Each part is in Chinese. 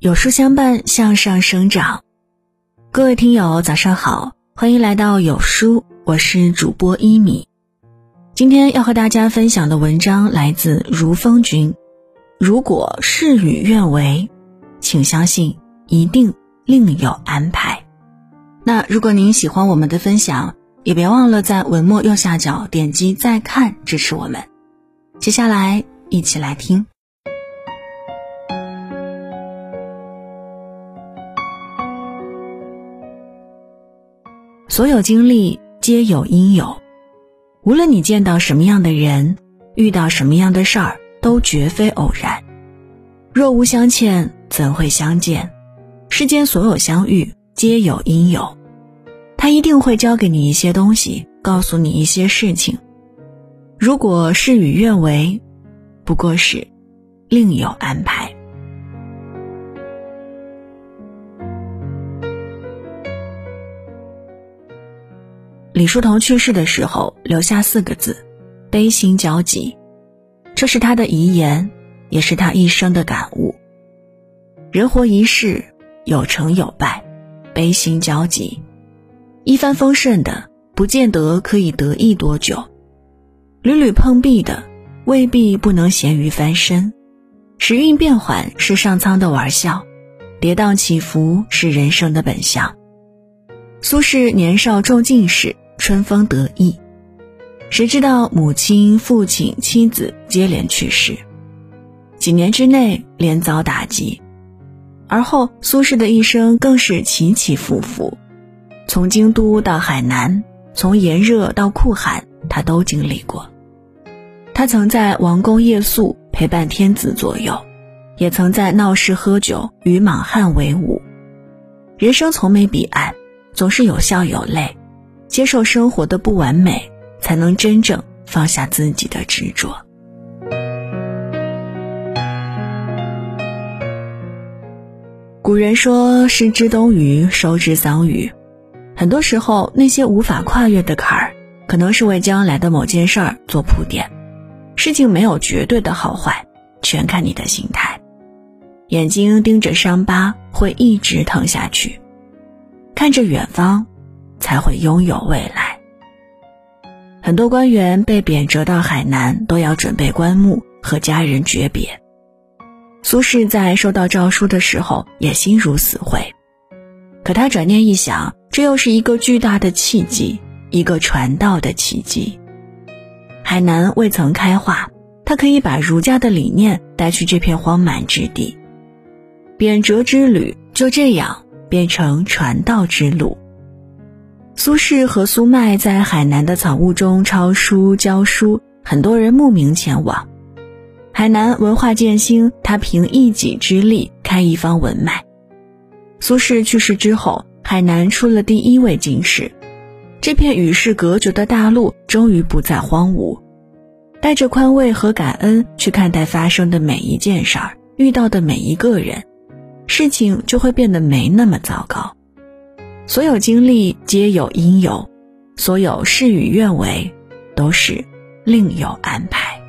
有书相伴，向上生长。各位听友，早上好，欢迎来到有书，我是主播一米。今天要和大家分享的文章来自如风君。如果事与愿违，请相信一定另有安排。那如果您喜欢我们的分享，也别忘了在文末右下角点击再看支持我们。接下来一起来听。所有经历皆有因有，无论你见到什么样的人，遇到什么样的事儿，都绝非偶然。若无相欠，怎会相见？世间所有相遇皆有因有，他一定会教给你一些东西，告诉你一些事情。如果事与愿违，不过是另有安排。李叔同去世的时候留下四个字：“悲心交集”，这是他的遗言，也是他一生的感悟。人活一世，有成有败，悲心交集。一帆风顺的，不见得可以得意多久；屡屡碰壁的，未必不能咸鱼翻身。时运变幻是上苍的玩笑，跌宕起伏是人生的本相。苏轼年少中进士。春风得意，谁知道母亲、父亲、妻子接连去世，几年之内连遭打击。而后苏轼的一生更是起起伏伏，从京都到海南，从炎热到酷寒，他都经历过。他曾在王宫夜宿，陪伴天子左右，也曾在闹市喝酒，与莽汉为伍。人生从没彼岸，总是有笑有泪。接受生活的不完美，才能真正放下自己的执着。古人说：“失之东隅，收之桑榆。”很多时候，那些无法跨越的坎儿，可能是为将来的某件事儿做铺垫。事情没有绝对的好坏，全看你的心态。眼睛盯着伤疤，会一直疼下去；看着远方。才会拥有未来。很多官员被贬谪到海南，都要准备棺木和家人诀别。苏轼在收到诏书的时候也心如死灰，可他转念一想，这又是一个巨大的契机，一个传道的契机。海南未曾开化，他可以把儒家的理念带去这片荒蛮之地。贬谪之旅就这样变成传道之路。苏轼和苏迈在海南的草屋中抄书教书，很多人慕名前往。海南文化渐兴，他凭一己之力开一方文脉。苏轼去世之后，海南出了第一位进士，这片与世隔绝的大陆终于不再荒芜。带着宽慰和感恩去看待发生的每一件事儿，遇到的每一个人，事情就会变得没那么糟糕。所有经历皆有因有，所有事与愿违，都是另有安排。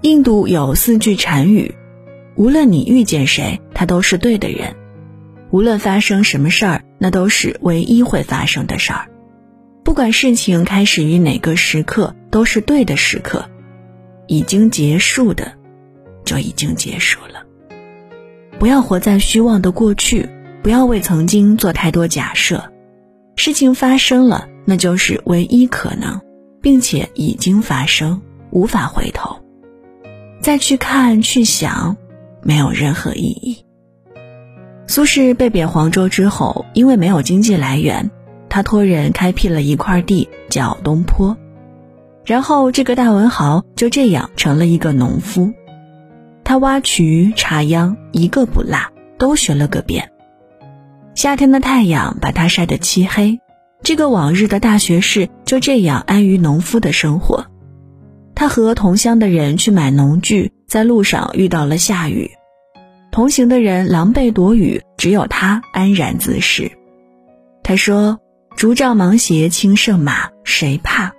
印度有四句禅语：无论你遇见谁，他都是对的人；无论发生什么事儿，那都是唯一会发生的事儿；不管事情开始于哪个时刻，都是对的时刻；已经结束的，就已经结束了。不要活在虚妄的过去，不要为曾经做太多假设。事情发生了，那就是唯一可能，并且已经发生，无法回头。再去看、去想，没有任何意义。苏轼被贬黄州之后，因为没有经济来源，他托人开辟了一块地，叫东坡。然后，这个大文豪就这样成了一个农夫。他挖渠插秧，一个不落，都学了个遍。夏天的太阳把他晒得漆黑，这个往日的大学士就这样安于农夫的生活。他和同乡的人去买农具，在路上遇到了下雨，同行的人狼狈躲雨，只有他安然自适。他说：“竹杖芒鞋轻胜马，谁怕？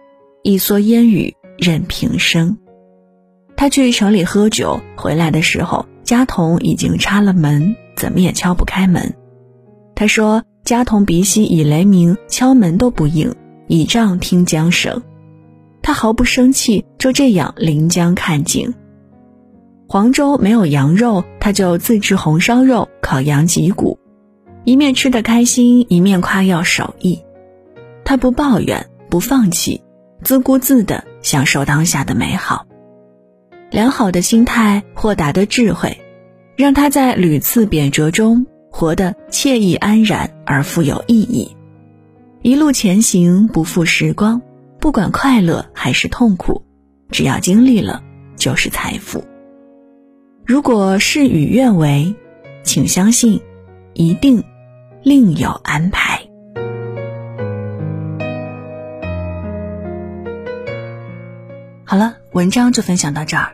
一蓑烟雨任平生。”他去城里喝酒，回来的时候，家童已经插了门，怎么也敲不开门。他说：“家童鼻息以雷鸣，敲门都不应，倚杖听江声。”他毫不生气，就这样临江看景。黄州没有羊肉，他就自制红烧肉、烤羊脊骨，一面吃得开心，一面夸耀手艺。他不抱怨，不放弃，自顾自地享受当下的美好。良好的心态、豁达的智慧，让他在屡次贬谪中活得惬意安然而富有意义。一路前行，不负时光，不管快乐还是痛苦，只要经历了，就是财富。如果事与愿违，请相信，一定另有安排。好了，文章就分享到这儿。